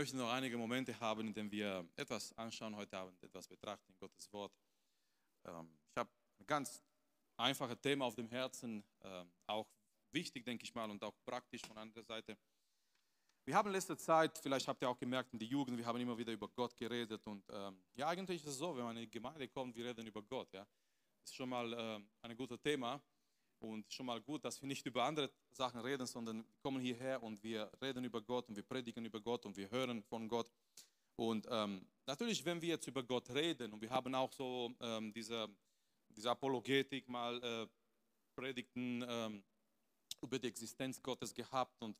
möchte noch einige Momente haben, in denen wir etwas anschauen heute Abend, etwas betrachten, Gottes Wort. Ähm, ich habe ein ganz einfaches Thema auf dem Herzen, äh, auch wichtig, denke ich mal, und auch praktisch von anderer Seite. Wir haben in letzter Zeit, vielleicht habt ihr auch gemerkt, in der Jugend, wir haben immer wieder über Gott geredet. Und ähm, ja, eigentlich ist es so, wenn man in die Gemeinde kommt, wir reden über Gott. Ja. Das ist schon mal äh, ein gutes Thema und schon mal gut, dass wir nicht über andere Sachen reden, sondern wir kommen hierher und wir reden über Gott und wir predigen über Gott und wir hören von Gott. Und ähm, natürlich, wenn wir jetzt über Gott reden und wir haben auch so ähm, diese, diese Apologetik mal äh, Predigten ähm, über die Existenz Gottes gehabt und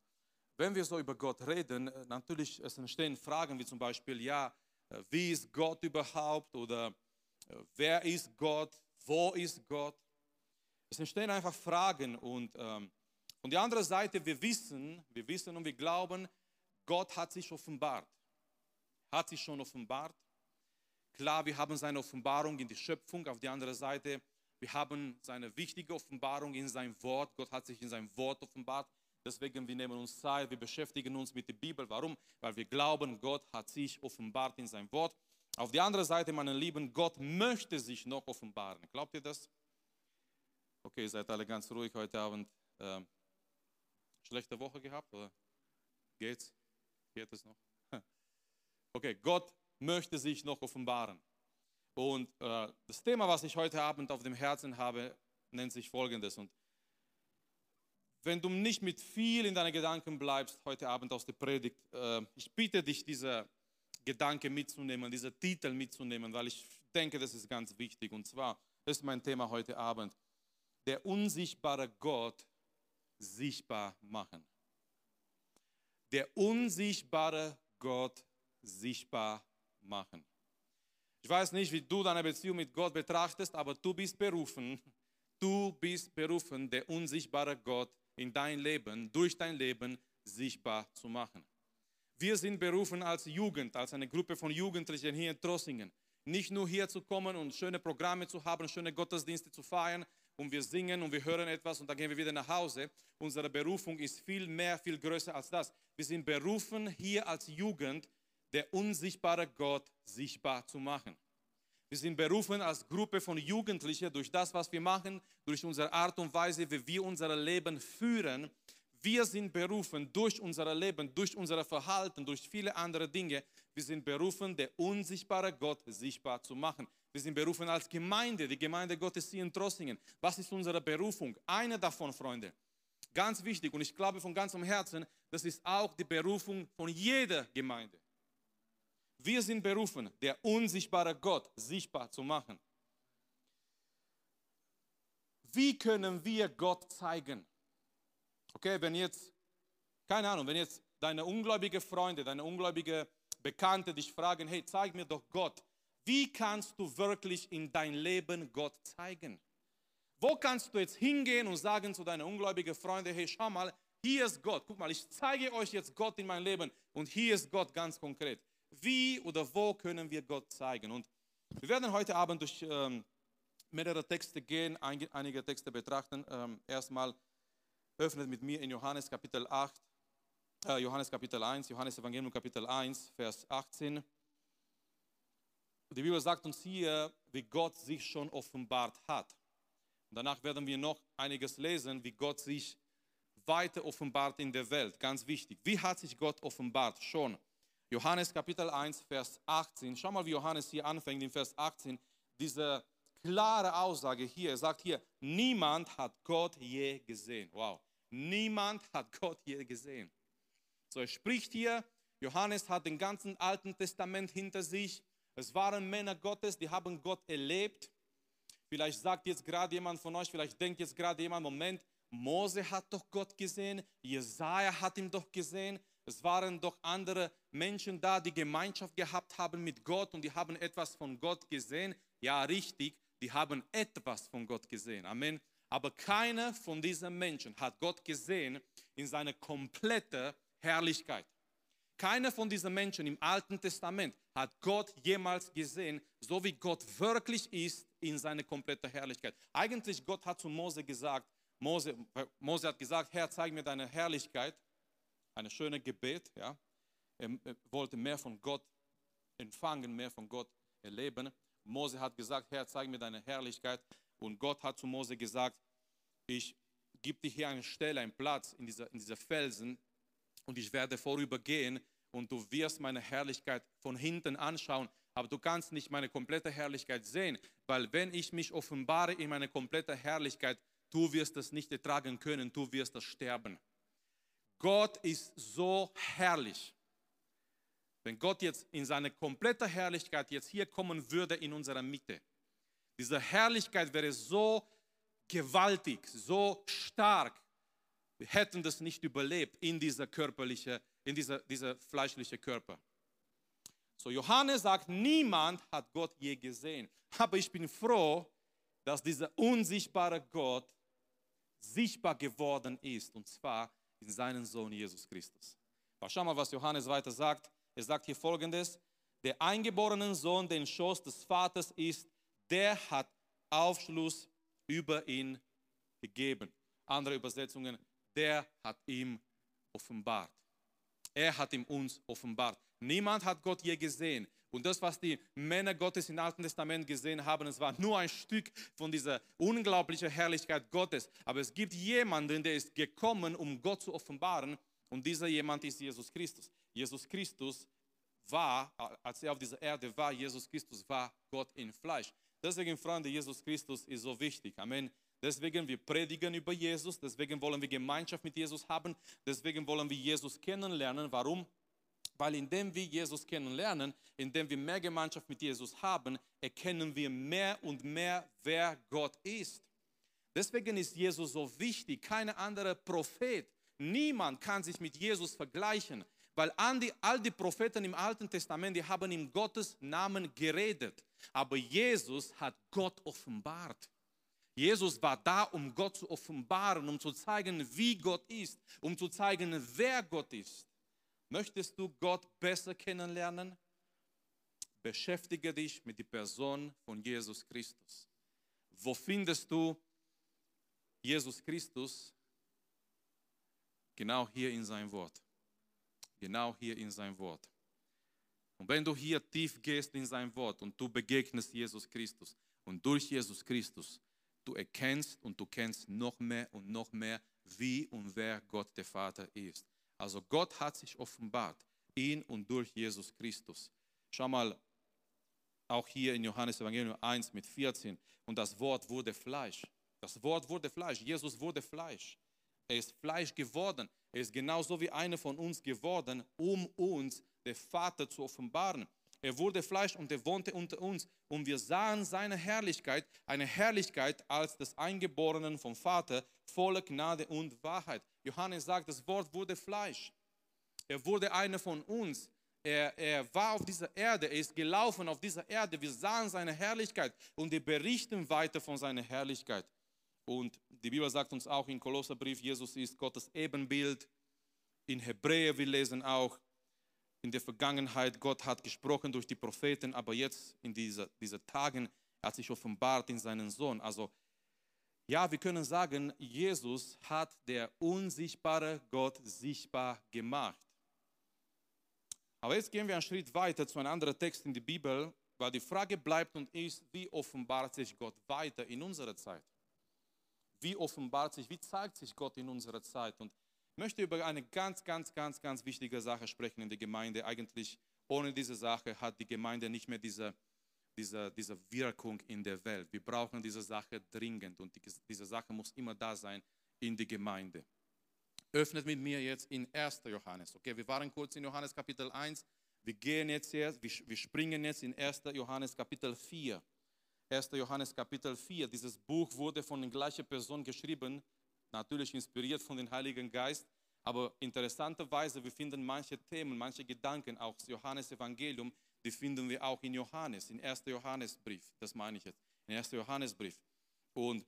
wenn wir so über Gott reden, äh, natürlich es entstehen Fragen wie zum Beispiel, ja, äh, wie ist Gott überhaupt oder äh, wer ist Gott, wo ist Gott? Es entstehen einfach Fragen und ähm, von der anderen Seite, wir wissen, wir wissen und wir glauben, Gott hat sich offenbart. Hat sich schon offenbart. Klar, wir haben seine Offenbarung in die Schöpfung. Auf der anderen Seite, wir haben seine wichtige Offenbarung in sein Wort. Gott hat sich in sein Wort offenbart. Deswegen, wir nehmen uns Zeit, wir beschäftigen uns mit der Bibel. Warum? Weil wir glauben, Gott hat sich offenbart in sein Wort. Auf der anderen Seite, meine Lieben, Gott möchte sich noch offenbaren. Glaubt ihr das? Okay, seid alle ganz ruhig heute Abend. Ähm, schlechte Woche gehabt oder geht's? Geht es noch? Okay, Gott möchte sich noch offenbaren. Und äh, das Thema, was ich heute Abend auf dem Herzen habe, nennt sich folgendes. Und wenn du nicht mit viel in deinen Gedanken bleibst heute Abend aus der Predigt, äh, ich bitte dich, diese Gedanke mitzunehmen, diese Titel mitzunehmen, weil ich denke, das ist ganz wichtig. Und zwar, ist mein Thema heute Abend der unsichtbare Gott sichtbar machen. Der unsichtbare Gott sichtbar machen. Ich weiß nicht, wie du deine Beziehung mit Gott betrachtest, aber du bist berufen, du bist berufen, der unsichtbare Gott in dein Leben, durch dein Leben sichtbar zu machen. Wir sind berufen als Jugend, als eine Gruppe von Jugendlichen hier in Trossingen, nicht nur hier zu kommen und schöne Programme zu haben, schöne Gottesdienste zu feiern, und wir singen und wir hören etwas und dann gehen wir wieder nach Hause. Unsere Berufung ist viel mehr, viel größer als das. Wir sind berufen, hier als Jugend der unsichtbare Gott sichtbar zu machen. Wir sind berufen als Gruppe von Jugendlichen durch das, was wir machen, durch unsere Art und Weise, wie wir unser Leben führen. Wir sind berufen durch unser Leben, durch unser Verhalten, durch viele andere Dinge. Wir sind berufen, der unsichtbare Gott sichtbar zu machen. Wir sind berufen als Gemeinde, die Gemeinde Gottes hier in Trossingen. Was ist unsere Berufung? Eine davon, Freunde. Ganz wichtig und ich glaube von ganzem Herzen, das ist auch die Berufung von jeder Gemeinde. Wir sind berufen, der unsichtbare Gott sichtbar zu machen. Wie können wir Gott zeigen? Okay, wenn jetzt, keine Ahnung, wenn jetzt deine ungläubige Freunde, deine ungläubige Bekannte dich fragen, hey, zeig mir doch Gott. Wie kannst du wirklich in dein Leben Gott zeigen? Wo kannst du jetzt hingehen und sagen zu deinen ungläubigen Freunden, hey, schau mal, hier ist Gott. Guck mal, ich zeige euch jetzt Gott in mein Leben und hier ist Gott ganz konkret. Wie oder wo können wir Gott zeigen? Und wir werden heute Abend durch ähm, mehrere Texte gehen, einige Texte betrachten. Ähm, erstmal öffnet mit mir in Johannes Kapitel 8, äh, Johannes Kapitel 1, Johannes Evangelium Kapitel 1, Vers 18. Die Bibel sagt uns hier, wie Gott sich schon offenbart hat. Und danach werden wir noch einiges lesen, wie Gott sich weiter offenbart in der Welt. Ganz wichtig. Wie hat sich Gott offenbart? Schon. Johannes Kapitel 1, Vers 18. Schau mal, wie Johannes hier anfängt in Vers 18. Diese klare Aussage hier. Er sagt hier, niemand hat Gott je gesehen. Wow. Niemand hat Gott je gesehen. So, er spricht hier, Johannes hat den ganzen Alten Testament hinter sich. Es waren Männer Gottes, die haben Gott erlebt. Vielleicht sagt jetzt gerade jemand von euch, vielleicht denkt jetzt gerade jemand, Moment, Mose hat doch Gott gesehen, Jesaja hat ihn doch gesehen. Es waren doch andere Menschen da, die Gemeinschaft gehabt haben mit Gott und die haben etwas von Gott gesehen. Ja, richtig, die haben etwas von Gott gesehen. Amen. Aber keiner von diesen Menschen hat Gott gesehen in seiner kompletten Herrlichkeit. Keiner von diesen Menschen im Alten Testament hat Gott jemals gesehen, so wie Gott wirklich ist in seiner kompletten Herrlichkeit. Eigentlich Gott hat zu Mose gesagt, Mose, Mose hat gesagt, Herr, zeig mir deine Herrlichkeit. Eine schöne Gebet, ja. er wollte mehr von Gott empfangen, mehr von Gott erleben. Mose hat gesagt, Herr, zeig mir deine Herrlichkeit. Und Gott hat zu Mose gesagt, ich gebe dir hier eine Stelle, einen Platz in dieser, in dieser Felsen und ich werde vorübergehen und du wirst meine Herrlichkeit von hinten anschauen, aber du kannst nicht meine komplette Herrlichkeit sehen, weil wenn ich mich offenbare in meine komplette Herrlichkeit, du wirst es nicht ertragen können, du wirst das sterben. Gott ist so herrlich. Wenn Gott jetzt in seine komplette Herrlichkeit jetzt hier kommen würde in unserer Mitte, diese Herrlichkeit wäre so gewaltig, so stark, wir hätten das nicht überlebt in dieser körperliche, in dieser, dieser fleischliche Körper. So Johannes sagt, niemand hat Gott je gesehen. Aber ich bin froh, dass dieser unsichtbare Gott sichtbar geworden ist, und zwar in seinen Sohn Jesus Christus. Schau mal, was Johannes weiter sagt. Er sagt hier folgendes, der eingeborene Sohn, der im Schoß des Vaters ist, der hat Aufschluss über ihn gegeben. Andere Übersetzungen, der hat ihm offenbart. Er hat ihm uns offenbart. Niemand hat Gott je gesehen. Und das, was die Männer Gottes im Alten Testament gesehen haben, es war nur ein Stück von dieser unglaublichen Herrlichkeit Gottes. Aber es gibt jemanden, der ist gekommen, um Gott zu offenbaren. Und dieser jemand ist Jesus Christus. Jesus Christus war, als er auf dieser Erde war, Jesus Christus war Gott in Fleisch. Deswegen, Freunde, Jesus Christus ist so wichtig. Amen. Deswegen wir predigen über Jesus, deswegen wollen wir Gemeinschaft mit Jesus haben, deswegen wollen wir Jesus kennenlernen. Warum? Weil indem wir Jesus kennenlernen, indem wir mehr Gemeinschaft mit Jesus haben, erkennen wir mehr und mehr, wer Gott ist. Deswegen ist Jesus so wichtig. Kein anderer Prophet, niemand kann sich mit Jesus vergleichen, weil all die Propheten im Alten Testament, die haben in Gottes Namen geredet. Aber Jesus hat Gott offenbart. Jesus war da, um Gott zu offenbaren, um zu zeigen, wie Gott ist, um zu zeigen, wer Gott ist. Möchtest du Gott besser kennenlernen? Beschäftige dich mit der Person von Jesus Christus. Wo findest du Jesus Christus? Genau hier in sein Wort. Genau hier in sein Wort. Und wenn du hier tief gehst in sein Wort und du begegnest Jesus Christus und durch Jesus Christus du erkennst und du kennst noch mehr und noch mehr, wie und wer Gott der Vater ist. Also Gott hat sich offenbart in und durch Jesus Christus. Schau mal, auch hier in Johannes Evangelium 1 mit 14, und das Wort wurde Fleisch. Das Wort wurde Fleisch. Jesus wurde Fleisch. Er ist Fleisch geworden. Er ist genauso wie einer von uns geworden, um uns den Vater zu offenbaren. Er wurde Fleisch und er wohnte unter uns. Und wir sahen seine Herrlichkeit, eine Herrlichkeit als des Eingeborenen vom Vater, voller Gnade und Wahrheit. Johannes sagt, das Wort wurde Fleisch. Er wurde einer von uns. Er, er, war auf dieser Erde, er ist gelaufen auf dieser Erde. Wir sahen seine Herrlichkeit und wir berichten weiter von seiner Herrlichkeit. Und die Bibel sagt uns auch im Kolosserbrief, Jesus ist Gottes Ebenbild. In Hebräer, wir lesen auch, in der Vergangenheit, Gott hat gesprochen durch die Propheten, aber jetzt in dieser, dieser Tagen hat sich offenbart in seinen Sohn. Also ja, wir können sagen, Jesus hat der unsichtbare Gott sichtbar gemacht. Aber jetzt gehen wir einen Schritt weiter zu einem anderen Text in der Bibel, weil die Frage bleibt und ist, wie offenbart sich Gott weiter in unserer Zeit? Wie offenbart sich, wie zeigt sich Gott in unserer Zeit? Und möchte über eine ganz, ganz, ganz, ganz wichtige Sache sprechen in der Gemeinde. Eigentlich ohne diese Sache hat die Gemeinde nicht mehr diese, diese, diese Wirkung in der Welt. Wir brauchen diese Sache dringend und die, diese Sache muss immer da sein in der Gemeinde. Öffnet mit mir jetzt in 1. Johannes. Okay, wir waren kurz in Johannes Kapitel 1. Wir gehen jetzt hier, wir, wir springen jetzt in 1. Johannes Kapitel 4. 1. Johannes Kapitel 4. Dieses Buch wurde von der gleichen Person geschrieben, natürlich inspiriert von dem Heiligen Geist, aber interessanterweise, wir finden manche Themen, manche Gedanken, auch das Johannesevangelium, die finden wir auch in Johannes, in 1. Johannesbrief, das meine ich jetzt, in 1. Johannesbrief. Und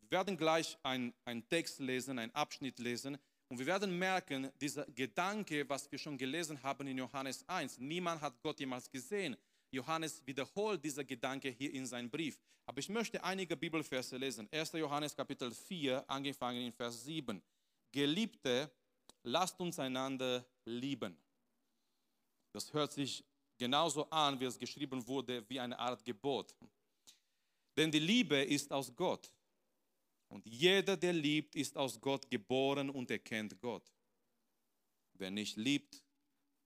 wir werden gleich einen Text lesen, einen Abschnitt lesen, und wir werden merken, dieser Gedanke, was wir schon gelesen haben in Johannes 1, niemand hat Gott jemals gesehen. Johannes wiederholt dieser Gedanke hier in seinem Brief. Aber ich möchte einige Bibelverse lesen. 1. Johannes Kapitel 4, angefangen in Vers 7. Geliebte, lasst uns einander lieben. Das hört sich genauso an, wie es geschrieben wurde, wie eine Art Gebot. Denn die Liebe ist aus Gott. Und jeder, der liebt, ist aus Gott geboren und erkennt Gott. Wer nicht liebt,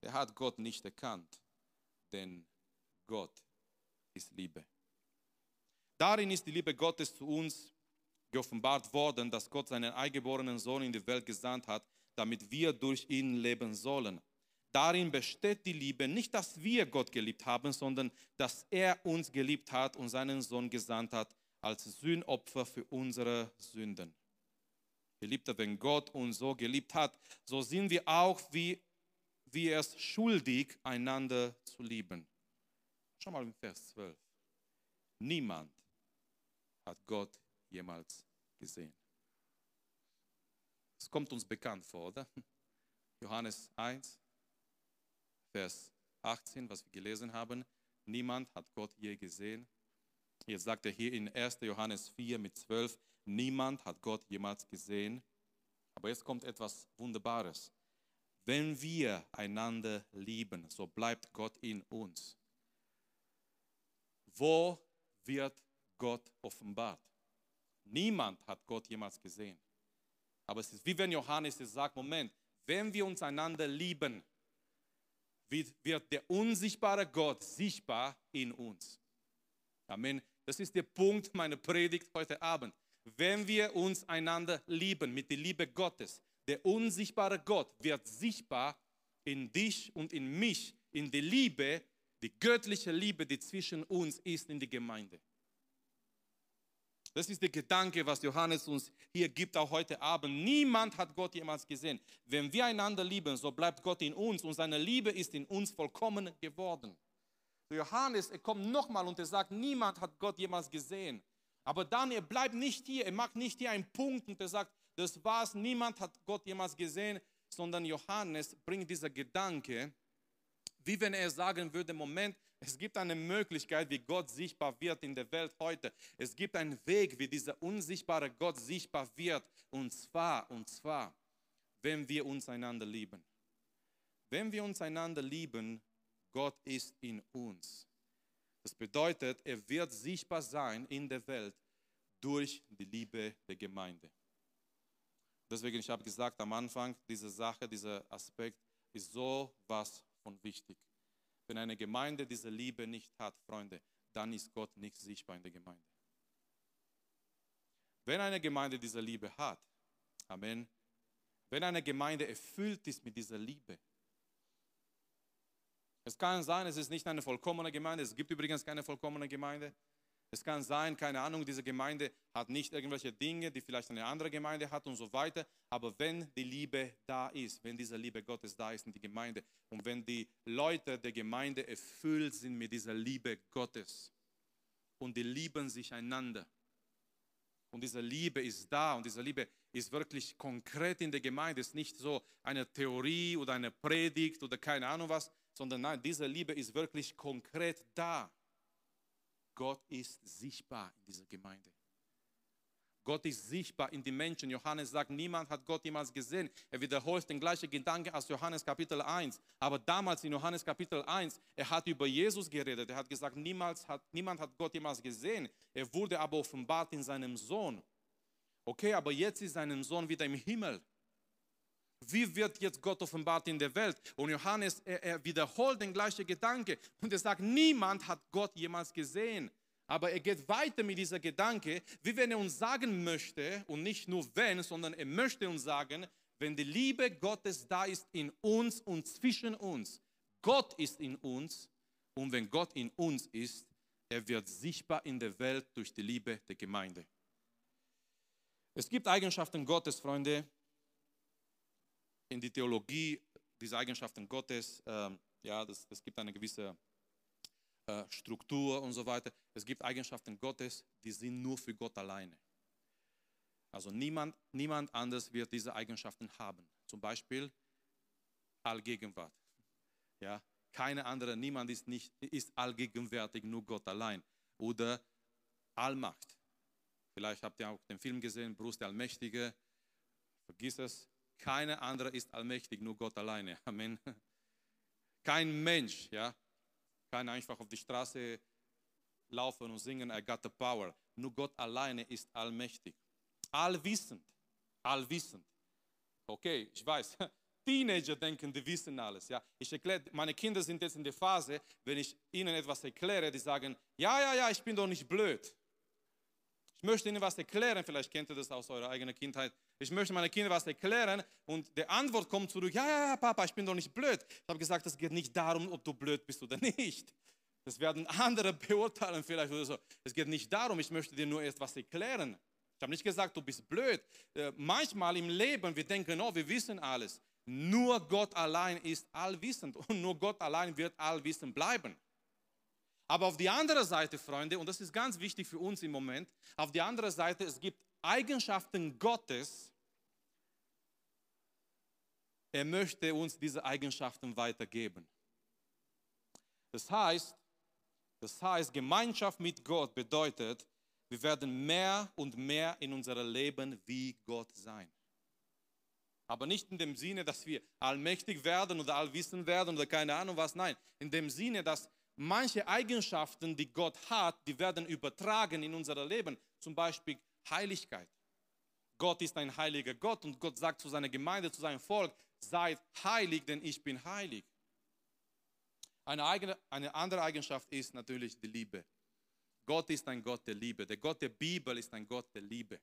der hat Gott nicht erkannt, denn Gott ist Liebe. Darin ist die Liebe Gottes zu uns geoffenbart worden, dass Gott seinen eingeborenen Sohn in die Welt gesandt hat, damit wir durch ihn leben sollen. Darin besteht die Liebe, nicht, dass wir Gott geliebt haben, sondern dass er uns geliebt hat und seinen Sohn gesandt hat als Sühnopfer für unsere Sünden. Geliebter, wenn Gott uns so geliebt hat, so sind wir auch wie, wie es schuldig, einander zu lieben. Schau mal im Vers 12. Niemand hat Gott jemals gesehen. Es kommt uns bekannt vor, oder? Johannes 1, Vers 18, was wir gelesen haben. Niemand hat Gott je gesehen. Jetzt sagt er hier in 1. Johannes 4 mit 12, niemand hat Gott jemals gesehen. Aber jetzt kommt etwas Wunderbares. Wenn wir einander lieben, so bleibt Gott in uns. Wo wird Gott offenbart? Niemand hat Gott jemals gesehen. Aber es ist wie wenn Johannes sagt, Moment, wenn wir uns einander lieben, wird der unsichtbare Gott sichtbar in uns. Amen. Das ist der Punkt meiner Predigt heute Abend. Wenn wir uns einander lieben mit der Liebe Gottes, der unsichtbare Gott wird sichtbar in dich und in mich, in der Liebe, die göttliche Liebe, die zwischen uns ist in die Gemeinde. Das ist der Gedanke, was Johannes uns hier gibt, auch heute Abend. Niemand hat Gott jemals gesehen. Wenn wir einander lieben, so bleibt Gott in uns und seine Liebe ist in uns vollkommen geworden. Johannes, er kommt nochmal und er sagt, niemand hat Gott jemals gesehen. Aber dann, er bleibt nicht hier, er macht nicht hier einen Punkt und er sagt, das war's, niemand hat Gott jemals gesehen, sondern Johannes bringt dieser Gedanke, wie wenn er sagen würde, Moment, es gibt eine Möglichkeit, wie Gott sichtbar wird in der Welt heute. Es gibt einen Weg, wie dieser unsichtbare Gott sichtbar wird. Und zwar, und zwar, wenn wir uns einander lieben. Wenn wir uns einander lieben, Gott ist in uns. Das bedeutet, er wird sichtbar sein in der Welt durch die Liebe der Gemeinde. Deswegen, ich habe gesagt am Anfang, diese Sache, dieser Aspekt ist so was von wichtig. Wenn eine Gemeinde diese Liebe nicht hat, Freunde, dann ist Gott nicht sichtbar in der Gemeinde. Wenn eine Gemeinde diese Liebe hat, Amen, wenn eine Gemeinde erfüllt ist mit dieser Liebe, es kann sein, es ist nicht eine vollkommene Gemeinde, es gibt übrigens keine vollkommene Gemeinde, es kann sein, keine Ahnung, diese Gemeinde hat nicht irgendwelche Dinge, die vielleicht eine andere Gemeinde hat und so weiter. Aber wenn die Liebe da ist, wenn diese Liebe Gottes da ist in die Gemeinde und wenn die Leute der Gemeinde erfüllt sind mit dieser Liebe Gottes und die lieben sich einander und diese Liebe ist da und diese Liebe ist wirklich konkret in der Gemeinde, ist nicht so eine Theorie oder eine Predigt oder keine Ahnung was, sondern nein, diese Liebe ist wirklich konkret da. Gott ist sichtbar in dieser Gemeinde. Gott ist sichtbar in den Menschen. Johannes sagt, niemand hat Gott jemals gesehen. Er wiederholt den gleichen Gedanke als Johannes Kapitel 1. Aber damals in Johannes Kapitel 1, er hat über Jesus geredet. Er hat gesagt, niemals hat, niemand hat Gott jemals gesehen. Er wurde aber offenbart in seinem Sohn. Okay, aber jetzt ist sein Sohn wieder im Himmel. Wie wird jetzt Gott offenbart in der Welt? Und Johannes, er, er wiederholt den gleichen Gedanke und er sagt, niemand hat Gott jemals gesehen. Aber er geht weiter mit dieser Gedanke, wie wenn er uns sagen möchte, und nicht nur wenn, sondern er möchte uns sagen, wenn die Liebe Gottes da ist in uns und zwischen uns, Gott ist in uns und wenn Gott in uns ist, er wird sichtbar in der Welt durch die Liebe der Gemeinde. Es gibt Eigenschaften Gottes, Freunde, in die Theologie, diese Eigenschaften Gottes, ähm, ja, das, das gibt eine gewisse Struktur und so weiter. Es gibt Eigenschaften Gottes, die sind nur für Gott alleine. Also niemand, niemand anders wird diese Eigenschaften haben. Zum Beispiel Allgegenwart. Ja, keine andere, niemand ist, nicht, ist allgegenwärtig, nur Gott allein. Oder Allmacht. Vielleicht habt ihr auch den Film gesehen, Bruce der Allmächtige. Vergiss es, keine andere ist allmächtig, nur Gott alleine. Amen. Kein Mensch, ja, kann einfach auf die Straße laufen und singen, I got the power. Nur Gott alleine ist allmächtig. Allwissend. Allwissend. Okay, ich weiß. Teenager denken, die wissen alles. Ja? Ich erkläre, meine Kinder sind jetzt in der Phase, wenn ich ihnen etwas erkläre, die sagen, ja, ja, ja, ich bin doch nicht blöd. Ich möchte ihnen was erklären, vielleicht kennt ihr das aus eurer eigenen Kindheit. Ich möchte meine Kinder was erklären und die Antwort kommt zurück, ja, ja, ja, Papa, ich bin doch nicht blöd. Ich habe gesagt, es geht nicht darum, ob du blöd bist oder nicht. Das werden andere beurteilen vielleicht oder so. Es geht nicht darum, ich möchte dir nur erst was erklären. Ich habe nicht gesagt, du bist blöd. Äh, manchmal im Leben, wir denken, oh, wir wissen alles. Nur Gott allein ist allwissend und nur Gott allein wird allwissend bleiben. Aber auf die andere Seite, Freunde, und das ist ganz wichtig für uns im Moment, auf die andere Seite, es gibt Eigenschaften Gottes. Er möchte uns diese Eigenschaften weitergeben. Das heißt, das heißt, Gemeinschaft mit Gott bedeutet, wir werden mehr und mehr in unserem Leben wie Gott sein. Aber nicht in dem Sinne, dass wir allmächtig werden oder allwissend werden oder keine Ahnung was. Nein, in dem Sinne, dass manche Eigenschaften, die Gott hat, die werden übertragen in unser Leben. Zum Beispiel Heiligkeit. Gott ist ein heiliger Gott und Gott sagt zu seiner Gemeinde, zu seinem Volk, seid heilig, denn ich bin heilig. Eine, eigene, eine andere Eigenschaft ist natürlich die Liebe. Gott ist ein Gott der Liebe. Der Gott der Bibel ist ein Gott der Liebe.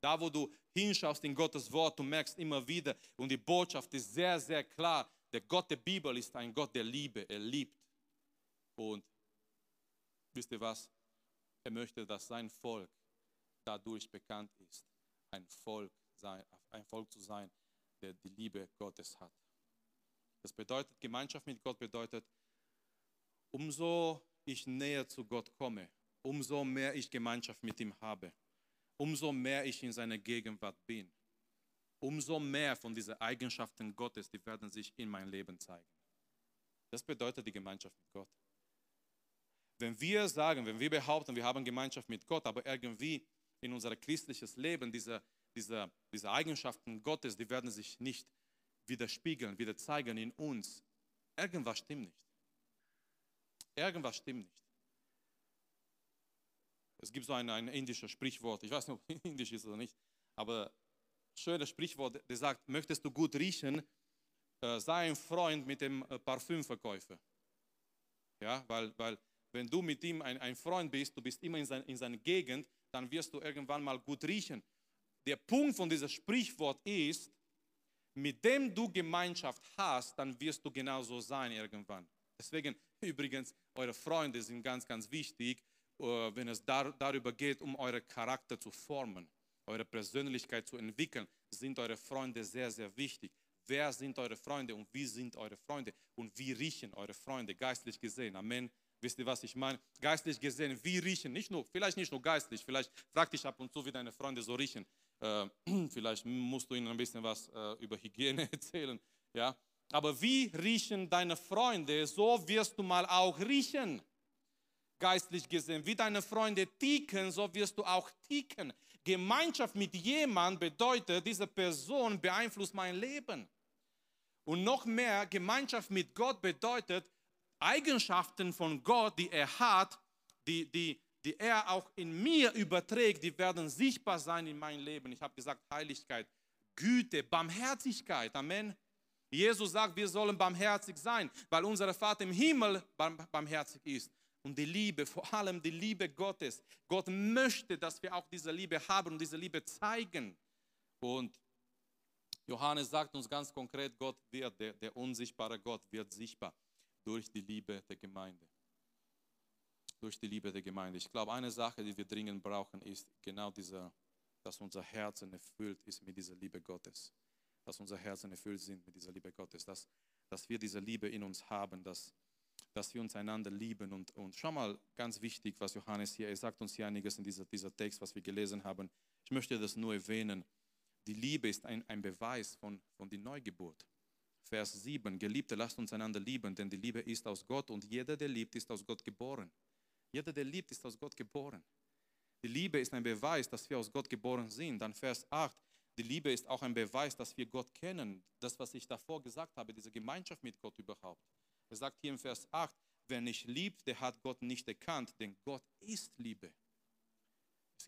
Da, wo du hinschaust in Gottes Wort, du merkst immer wieder, und die Botschaft ist sehr, sehr klar, der Gott der Bibel ist ein Gott der Liebe. Er liebt. Und wisst ihr was? Er möchte, dass sein Volk dadurch bekannt ist, ein Volk, sein, ein Volk zu sein, der die Liebe Gottes hat. Das bedeutet, Gemeinschaft mit Gott bedeutet, umso ich näher zu Gott komme, umso mehr ich Gemeinschaft mit ihm habe umso mehr ich in seiner Gegenwart bin, umso mehr von diesen Eigenschaften Gottes, die werden sich in mein Leben zeigen. Das bedeutet die Gemeinschaft mit Gott. Wenn wir sagen, wenn wir behaupten, wir haben Gemeinschaft mit Gott, aber irgendwie in unser christliches Leben diese, diese, diese Eigenschaften Gottes, die werden sich nicht widerspiegeln, wieder zeigen in uns. Irgendwas stimmt nicht. Irgendwas stimmt nicht. Es gibt so ein, ein indisches Sprichwort, ich weiß nicht, ob es indisch ist oder nicht, aber schönes Sprichwort, der sagt, möchtest du gut riechen, äh, sei ein Freund mit dem äh, Parfümverkäufer. Ja, weil, weil wenn du mit ihm ein, ein Freund bist, du bist immer in, sein, in seiner Gegend, dann wirst du irgendwann mal gut riechen. Der Punkt von diesem Sprichwort ist, mit dem du Gemeinschaft hast, dann wirst du genauso sein irgendwann. Deswegen übrigens, eure Freunde sind ganz, ganz wichtig äh, wenn es darüber geht, um euren Charakter zu formen, eure Persönlichkeit zu entwickeln, sind eure Freunde sehr, sehr wichtig. Wer sind eure Freunde und wie sind eure Freunde und wie riechen eure Freunde geistlich gesehen? Amen. Wisst ihr, was ich meine? Geistlich gesehen, wie riechen? Nicht nur, vielleicht nicht nur geistlich, vielleicht frag dich ab und zu, wie deine Freunde so riechen. Äh, vielleicht musst du ihnen ein bisschen was äh, über Hygiene erzählen. Ja? Aber wie riechen deine Freunde, so wirst du mal auch riechen geistlich gesehen. Wie deine Freunde ticken, so wirst du auch ticken. Gemeinschaft mit jemandem bedeutet, diese Person beeinflusst mein Leben. Und noch mehr, Gemeinschaft mit Gott bedeutet, Eigenschaften von Gott, die er hat, die, die, die er auch in mir überträgt, die werden sichtbar sein in meinem Leben. Ich habe gesagt, Heiligkeit, Güte, Barmherzigkeit. Amen. Jesus sagt, wir sollen barmherzig sein, weil unser Vater im Himmel barmherzig ist und die Liebe, vor allem die Liebe Gottes. Gott möchte, dass wir auch diese Liebe haben und diese Liebe zeigen. Und Johannes sagt uns ganz konkret, Gott wird, der, der unsichtbare Gott wird sichtbar durch die Liebe der Gemeinde. Durch die Liebe der Gemeinde. Ich glaube, eine Sache, die wir dringend brauchen, ist genau dieser, dass unser Herzen erfüllt ist mit dieser Liebe Gottes. Dass unser Herzen erfüllt sind mit dieser Liebe Gottes. Dass, dass wir diese Liebe in uns haben, dass dass wir uns einander lieben. Und, und schau mal, ganz wichtig, was Johannes hier, er sagt uns hier einiges in dieser, dieser Text, was wir gelesen haben. Ich möchte das nur erwähnen. Die Liebe ist ein, ein Beweis von, von der Neugeburt. Vers 7, Geliebte, lasst uns einander lieben, denn die Liebe ist aus Gott und jeder, der liebt, ist aus Gott geboren. Jeder, der liebt, ist aus Gott geboren. Die Liebe ist ein Beweis, dass wir aus Gott geboren sind. Dann Vers 8, die Liebe ist auch ein Beweis, dass wir Gott kennen. Das, was ich davor gesagt habe, diese Gemeinschaft mit Gott überhaupt. Er sagt hier im Vers 8, wer nicht liebt, der hat Gott nicht erkannt, denn Gott ist Liebe.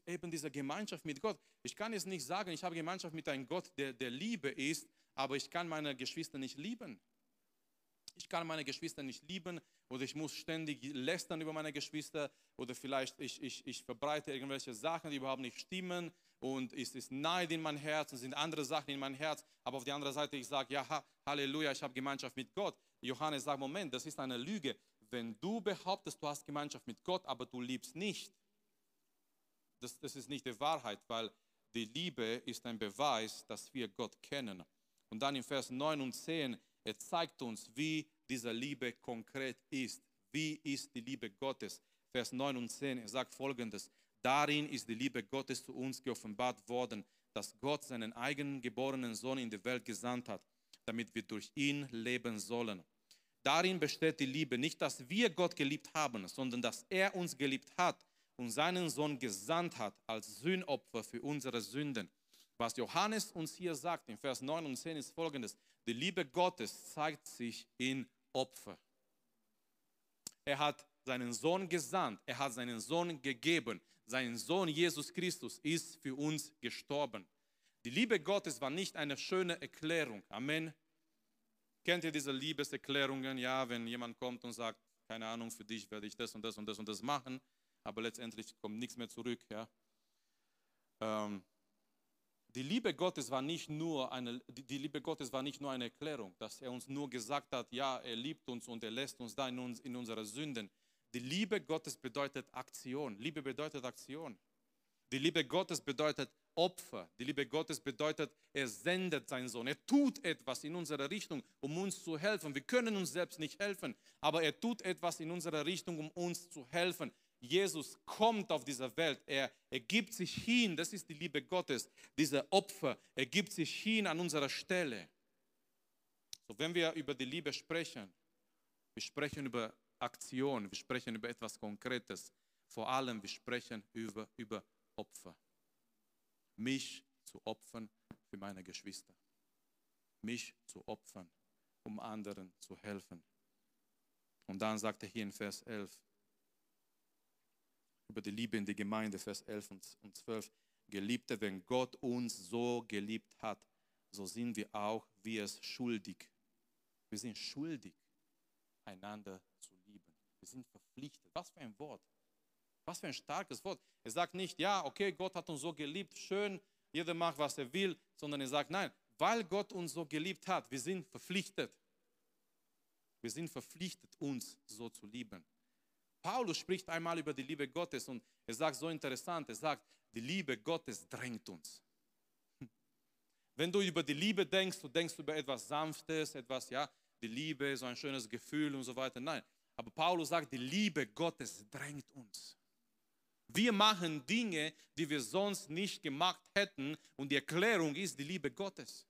Eben diese Gemeinschaft mit Gott. Ich kann jetzt nicht sagen, ich habe Gemeinschaft mit einem Gott, der der Liebe ist, aber ich kann meine Geschwister nicht lieben. Ich kann meine Geschwister nicht lieben oder ich muss ständig lästern über meine Geschwister oder vielleicht ich, ich, ich verbreite irgendwelche Sachen, die überhaupt nicht stimmen und es ist Neid in mein Herz und sind andere Sachen in mein Herz, aber auf der anderen Seite ich sage, ja, Halleluja, ich habe Gemeinschaft mit Gott. Johannes sagt, Moment, das ist eine Lüge. Wenn du behauptest, du hast Gemeinschaft mit Gott, aber du liebst nicht, das, das ist nicht die Wahrheit, weil die Liebe ist ein Beweis, dass wir Gott kennen. Und dann in Vers 9 und 10, er zeigt uns, wie diese Liebe konkret ist. Wie ist die Liebe Gottes? Vers 9 und 10, er sagt folgendes, darin ist die Liebe Gottes zu uns geoffenbart worden, dass Gott seinen eigenen geborenen Sohn in die Welt gesandt hat, damit wir durch ihn leben sollen. Darin besteht die Liebe, nicht dass wir Gott geliebt haben, sondern dass er uns geliebt hat und seinen Sohn gesandt hat als Sühnopfer für unsere Sünden. Was Johannes uns hier sagt in Vers 9 und 10 ist folgendes. Die Liebe Gottes zeigt sich in Opfer. Er hat seinen Sohn gesandt, er hat seinen Sohn gegeben. Sein Sohn Jesus Christus ist für uns gestorben. Die Liebe Gottes war nicht eine schöne Erklärung. Amen. Kennt ihr diese Liebeserklärungen? Ja, wenn jemand kommt und sagt, keine Ahnung, für dich werde ich das und das und das und das machen aber letztendlich kommt nichts mehr zurück. Ja. Ähm, die Liebe Gottes war nicht nur eine, die Liebe Gottes war nicht nur eine Erklärung, dass er uns nur gesagt hat, ja, er liebt uns und er lässt uns da in, uns, in unsere Sünden. Die Liebe Gottes bedeutet Aktion. Liebe bedeutet Aktion. Die Liebe Gottes bedeutet Opfer. Die Liebe Gottes bedeutet, er sendet seinen Sohn. Er tut etwas in unsere Richtung, um uns zu helfen. Wir können uns selbst nicht helfen, aber er tut etwas in unsere Richtung, um uns zu helfen. Jesus kommt auf diese Welt, er, er gibt sich hin, das ist die Liebe Gottes, diese Opfer, er gibt sich hin an unserer Stelle. So, wenn wir über die Liebe sprechen, wir sprechen über Aktion, wir sprechen über etwas Konkretes, vor allem wir sprechen über, über Opfer. Mich zu opfern für meine Geschwister, mich zu opfern, um anderen zu helfen. Und dann sagt er hier in Vers 11, über die Liebe in die Gemeinde, Vers 11 und 12. Geliebte, wenn Gott uns so geliebt hat, so sind wir auch wir es schuldig. Wir sind schuldig, einander zu lieben. Wir sind verpflichtet. Was für ein Wort. Was für ein starkes Wort. Er sagt nicht, ja, okay, Gott hat uns so geliebt, schön, jeder macht, was er will, sondern er sagt, nein, weil Gott uns so geliebt hat, wir sind verpflichtet. Wir sind verpflichtet, uns so zu lieben. Paulus spricht einmal über die Liebe Gottes und er sagt so interessant, er sagt, die Liebe Gottes drängt uns. Wenn du über die Liebe denkst, du denkst über etwas Sanftes, etwas, ja, die Liebe, so ein schönes Gefühl und so weiter. Nein, aber Paulus sagt, die Liebe Gottes drängt uns. Wir machen Dinge, die wir sonst nicht gemacht hätten und die Erklärung ist die Liebe Gottes.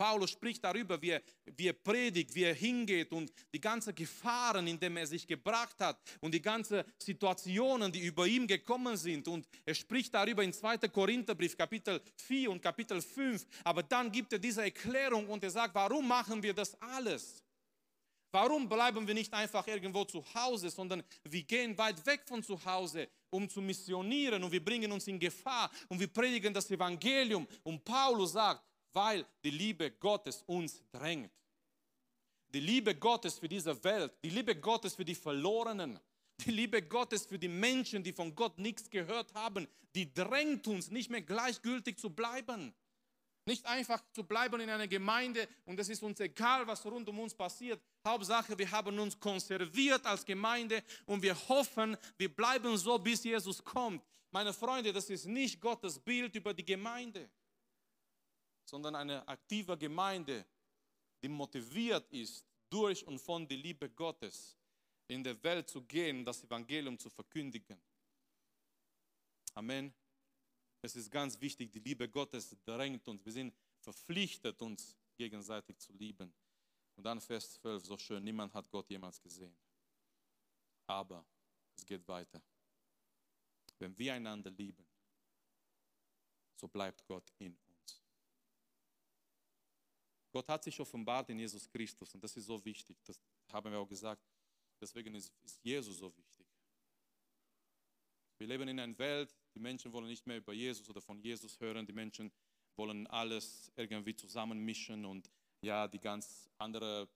Paulus spricht darüber, wie er, wie er predigt, wie er hingeht und die ganzen Gefahren, in denen er sich gebracht hat und die ganzen Situationen, die über ihm gekommen sind. Und er spricht darüber in 2. Korintherbrief, Kapitel 4 und Kapitel 5. Aber dann gibt er diese Erklärung und er sagt, warum machen wir das alles? Warum bleiben wir nicht einfach irgendwo zu Hause, sondern wir gehen weit weg von zu Hause, um zu missionieren und wir bringen uns in Gefahr und wir predigen das Evangelium. Und Paulus sagt, weil die Liebe Gottes uns drängt. Die Liebe Gottes für diese Welt, die Liebe Gottes für die Verlorenen, die Liebe Gottes für die Menschen, die von Gott nichts gehört haben, die drängt uns nicht mehr gleichgültig zu bleiben. Nicht einfach zu bleiben in einer Gemeinde und es ist uns egal, was rund um uns passiert. Hauptsache, wir haben uns konserviert als Gemeinde und wir hoffen, wir bleiben so, bis Jesus kommt. Meine Freunde, das ist nicht Gottes Bild über die Gemeinde sondern eine aktive Gemeinde, die motiviert ist, durch und von der Liebe Gottes in der Welt zu gehen, das Evangelium zu verkündigen. Amen. Es ist ganz wichtig, die Liebe Gottes drängt uns. Wir sind verpflichtet, uns gegenseitig zu lieben. Und dann Vers 12, so schön, niemand hat Gott jemals gesehen. Aber es geht weiter. Wenn wir einander lieben, so bleibt Gott in uns. Gott hat sich offenbart in Jesus Christus und das ist so wichtig. Das haben wir auch gesagt. Deswegen ist, Jesus so wichtig. Wir leben in einer Welt, die Menschen wollen nicht mehr über Jesus oder von Jesus hören. Die Menschen wollen alles irgendwie zusammenmischen und ja, die ganz andere,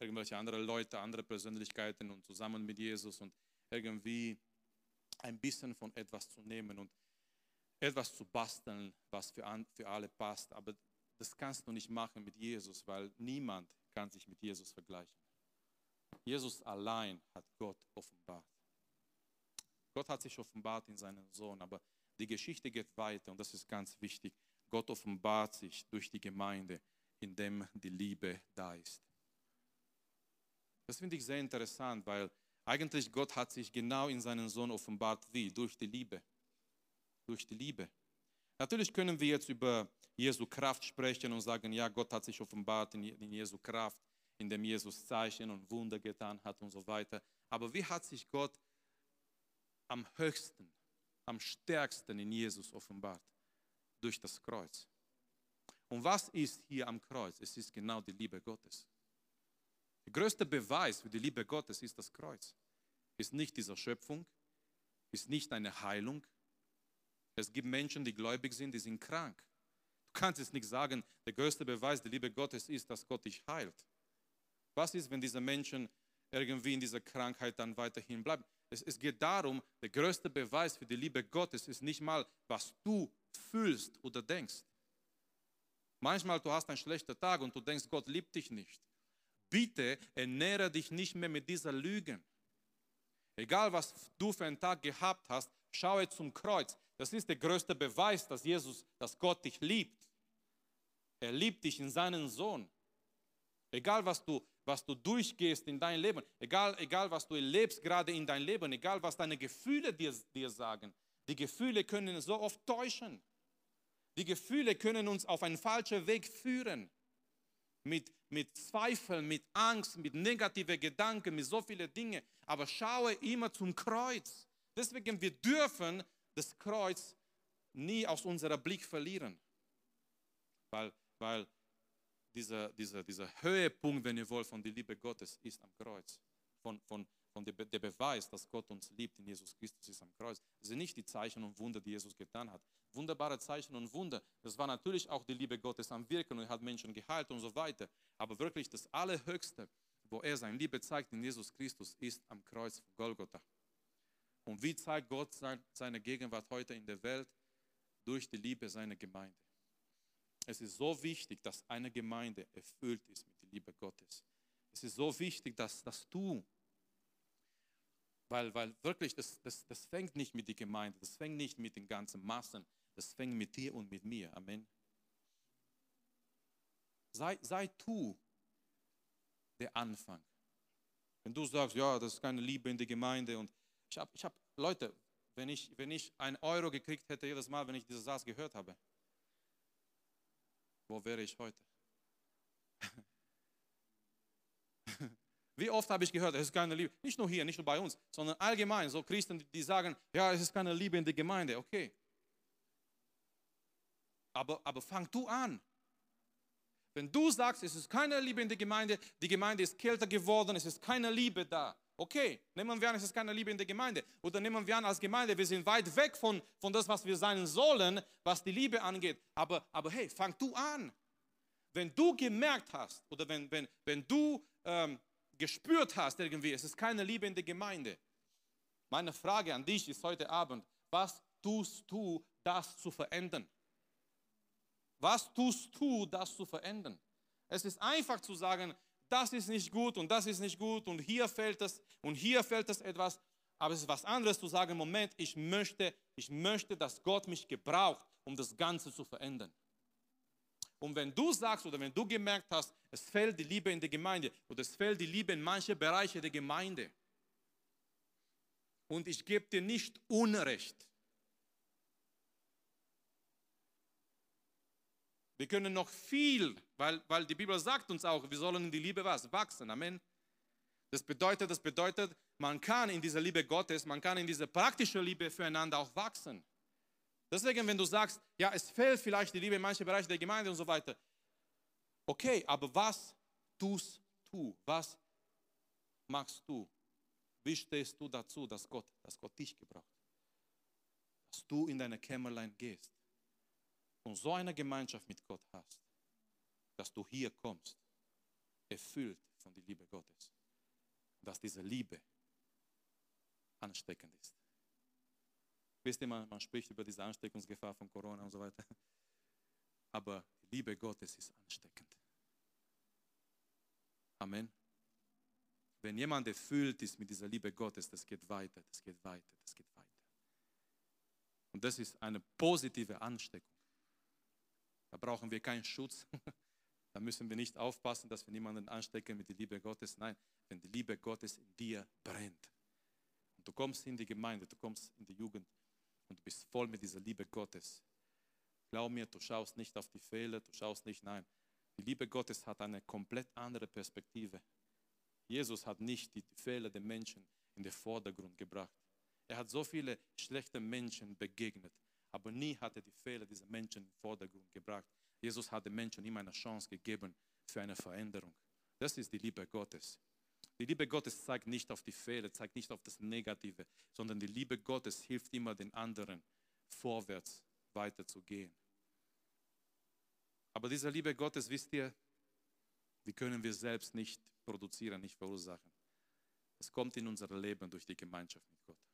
irgendwelche andere Leute, andere Persönlichkeiten und zusammen mit Jesus und irgendwie ein bisschen von etwas zu nehmen und etwas zu basteln, was für, an, für alle passt. Aber das kannst du nicht machen mit Jesus, weil niemand kann sich mit Jesus vergleichen. Jesus allein hat Gott offenbart. Gott hat sich offenbart in seinen Sohn, aber die Geschichte geht weiter und das ist ganz wichtig. Gott offenbart sich durch die Gemeinde, indem die Liebe da ist. Das finde ich sehr interessant, weil eigentlich Gott hat sich genau in seinen Sohn offenbart. Wie? Durch die Liebe. Durch die Liebe. Natürlich können wir jetzt über Jesu Kraft sprechen und sagen, ja, Gott hat sich offenbart in, in Jesu Kraft, indem Jesus Zeichen und Wunder getan hat und so weiter. Aber wie hat sich Gott am höchsten, am stärksten in Jesus offenbart? Durch das Kreuz. Und was ist hier am Kreuz? Es ist genau die Liebe Gottes. Der größte Beweis für die Liebe Gottes ist das Kreuz. Ist nicht diese Schöpfung, ist nicht eine Heilung. Es gibt Menschen, die gläubig sind, die sind krank. Du kannst es nicht sagen, der größte Beweis der Liebe Gottes ist, dass Gott dich heilt. Was ist, wenn diese Menschen irgendwie in dieser Krankheit dann weiterhin bleiben? Es, es geht darum, der größte Beweis für die Liebe Gottes ist nicht mal, was du fühlst oder denkst. Manchmal du hast einen schlechten Tag und du denkst, Gott liebt dich nicht. Bitte ernähre dich nicht mehr mit dieser Lügen. Egal was du für einen Tag gehabt hast, schaue zum Kreuz. Das ist der größte Beweis, dass Jesus, dass Gott dich liebt. Er liebt dich in seinen Sohn. Egal was du was du durchgehst in dein Leben, egal, egal was du erlebst gerade in dein Leben, egal was deine Gefühle dir, dir sagen. Die Gefühle können so oft täuschen. Die Gefühle können uns auf einen falschen Weg führen. Mit, mit Zweifeln, mit Angst, mit negativen Gedanken, mit so vielen Dingen. Aber schaue immer zum Kreuz. Deswegen, wir dürfen das Kreuz nie aus unserem Blick verlieren. Weil, weil dieser, dieser, dieser Höhepunkt, wenn ihr wollt, von der Liebe Gottes ist am Kreuz. Von, von, von der, der Beweis, dass Gott uns liebt in Jesus Christus, ist am Kreuz. Das sind nicht die Zeichen und Wunder, die Jesus getan hat. Wunderbare Zeichen und Wunder. Das war natürlich auch die Liebe Gottes am Wirken und er hat Menschen geheilt und so weiter. Aber wirklich das Allerhöchste, wo er seine Liebe zeigt in Jesus Christus, ist am Kreuz von Golgotha. Und wie zeigt Gott seine Gegenwart heute in der Welt? Durch die Liebe seiner Gemeinde. Es ist so wichtig, dass eine Gemeinde erfüllt ist mit der Liebe Gottes. Es ist so wichtig, dass, dass du, weil, weil wirklich, das, das, das fängt nicht mit der Gemeinde, das fängt nicht mit den ganzen Massen, das fängt mit dir und mit mir. Amen. Sei, sei du der Anfang. Wenn du sagst, ja, das ist keine Liebe in der Gemeinde und ich habe, ich hab, Leute, wenn ich, wenn ich einen Euro gekriegt hätte jedes Mal, wenn ich diesen Satz gehört habe, wo wäre ich heute? Wie oft habe ich gehört, es ist keine Liebe, nicht nur hier, nicht nur bei uns, sondern allgemein, so Christen, die sagen, ja, es ist keine Liebe in der Gemeinde, okay. Aber, aber fang du an. Wenn du sagst, es ist keine Liebe in der Gemeinde, die Gemeinde ist kälter geworden, es ist keine Liebe da, Okay, nehmen wir an, es ist keine Liebe in der Gemeinde. Oder nehmen wir an, als Gemeinde, wir sind weit weg von, von das, was wir sein sollen, was die Liebe angeht. Aber, aber hey, fang du an. Wenn du gemerkt hast oder wenn, wenn, wenn du ähm, gespürt hast irgendwie, es ist keine Liebe in der Gemeinde. Meine Frage an dich ist heute Abend, was tust du, das zu verändern? Was tust du, das zu verändern? Es ist einfach zu sagen, das ist nicht gut und das ist nicht gut und hier fällt es und hier fällt es etwas. Aber es ist was anderes zu sagen, Moment, ich möchte, ich möchte, dass Gott mich gebraucht, um das Ganze zu verändern. Und wenn du sagst oder wenn du gemerkt hast, es fällt die Liebe in der Gemeinde oder es fällt die Liebe in manche Bereiche der Gemeinde und ich gebe dir nicht Unrecht, Wir können noch viel, weil, weil die Bibel sagt uns auch, wir sollen in die Liebe was? Wachsen. Amen. Das bedeutet, das bedeutet, man kann in dieser Liebe Gottes, man kann in dieser praktischen Liebe füreinander auch wachsen. Deswegen, wenn du sagst, ja, es fehlt vielleicht die Liebe in manchen Bereichen der Gemeinde und so weiter, Okay, aber was tust du? Was machst du? Wie stehst du dazu, dass Gott, dass Gott dich gebraucht? Dass du in deine Kämmerlein gehst und so eine Gemeinschaft mit Gott hast, dass du hier kommst, erfüllt von der Liebe Gottes. Dass diese Liebe ansteckend ist. Wisst ihr, man, man spricht über diese Ansteckungsgefahr von Corona und so weiter. Aber die Liebe Gottes ist ansteckend. Amen. Wenn jemand erfüllt ist mit dieser Liebe Gottes, das geht weiter, das geht weiter, das geht weiter. Und das ist eine positive Ansteckung. Da brauchen wir keinen Schutz. Da müssen wir nicht aufpassen, dass wir niemanden anstecken mit der Liebe Gottes. Nein, wenn die Liebe Gottes in dir brennt und du kommst in die Gemeinde, du kommst in die Jugend und du bist voll mit dieser Liebe Gottes. Glaub mir, du schaust nicht auf die Fehler, du schaust nicht, nein. Die Liebe Gottes hat eine komplett andere Perspektive. Jesus hat nicht die Fehler der Menschen in den Vordergrund gebracht. Er hat so viele schlechte Menschen begegnet, aber nie hat er die Fehler dieser Menschen in den Vordergrund gebracht. Jesus hat den Menschen immer eine Chance gegeben für eine Veränderung. Das ist die Liebe Gottes. Die Liebe Gottes zeigt nicht auf die Fehler, zeigt nicht auf das Negative, sondern die Liebe Gottes hilft immer den anderen, vorwärts weiterzugehen. Aber diese Liebe Gottes, wisst ihr, die können wir selbst nicht produzieren, nicht verursachen. Es kommt in unser Leben durch die Gemeinschaft mit Gott.